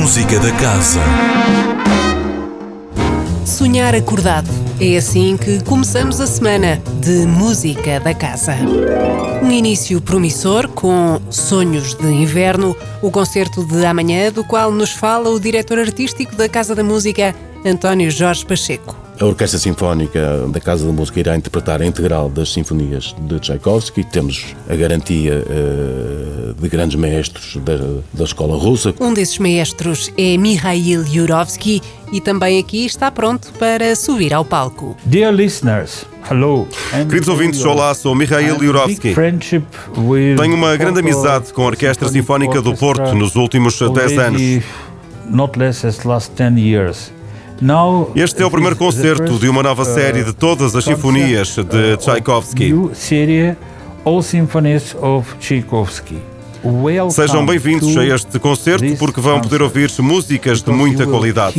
Música da Casa. Sonhar acordado. É assim que começamos a semana de Música da Casa. Um início promissor com Sonhos de Inverno, o concerto de amanhã, do qual nos fala o diretor artístico da Casa da Música, António Jorge Pacheco. A Orquestra Sinfónica da Casa da Música irá interpretar a integral das sinfonias de Tchaikovsky. Temos a garantia uh, de grandes maestros da, da escola russa. Um desses maestros é Mikhail Yurovsky e também aqui está pronto para subir ao palco. Dear listeners, hello. Queridos ouvintes, olá, sou Mikhail Yurovsky. Tenho uma grande amizade com a Orquestra Sinfónica do Porto nos últimos 10 anos. Not less as last 10 years. Este é o primeiro concerto de uma nova série de todas as sinfonias de Tchaikovsky. Sejam bem-vindos a este concerto porque vão poder ouvir músicas de muita qualidade.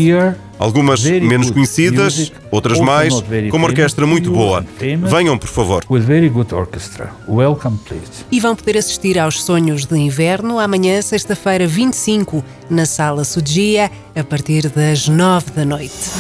Algumas menos conhecidas, outras mais, com uma orquestra muito boa. Venham, por favor. E vão poder assistir aos Sonhos de Inverno amanhã, sexta-feira 25, na Sala Sudia, a partir das 9 da noite.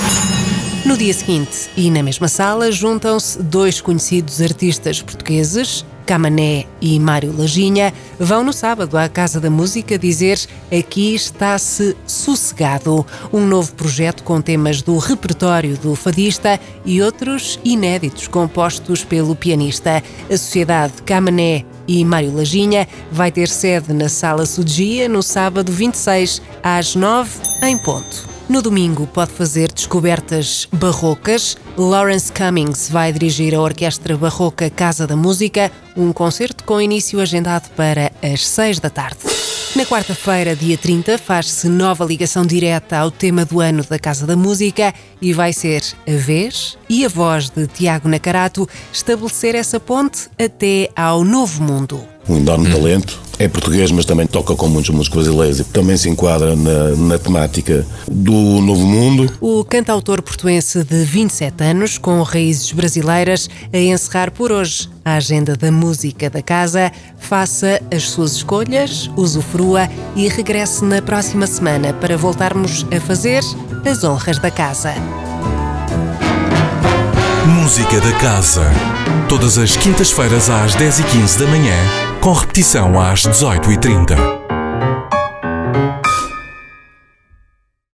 No dia seguinte, e na mesma sala, juntam-se dois conhecidos artistas portugueses, Camané e Mário Lajinha, vão no sábado à Casa da Música dizer Aqui está-se sossegado, um novo projeto com temas do repertório do fadista e outros inéditos compostos pelo pianista. A Sociedade Camané e Mário Lajinha vai ter sede na Sala Sudia no sábado 26 às 9 em ponto. No domingo pode fazer descobertas barrocas. Lawrence Cummings vai dirigir a Orquestra Barroca Casa da Música, um concerto com início agendado para as 6 da tarde. Na quarta-feira, dia 30, faz-se nova ligação direta ao tema do ano da Casa da Música e vai ser a vez e a voz de Tiago Nacarato estabelecer essa ponte até ao novo mundo. Um enorme talento, é português, mas também toca com muitos músicos brasileiros e também se enquadra na, na temática do Novo Mundo. O cantautor portuense de 27 anos, com raízes brasileiras, a encerrar por hoje a agenda da música da casa, faça as suas escolhas, usufrua e regresse na próxima semana para voltarmos a fazer as honras da casa. Música da Casa. Todas as quintas-feiras às 10h15 da manhã, com repetição às 18h30.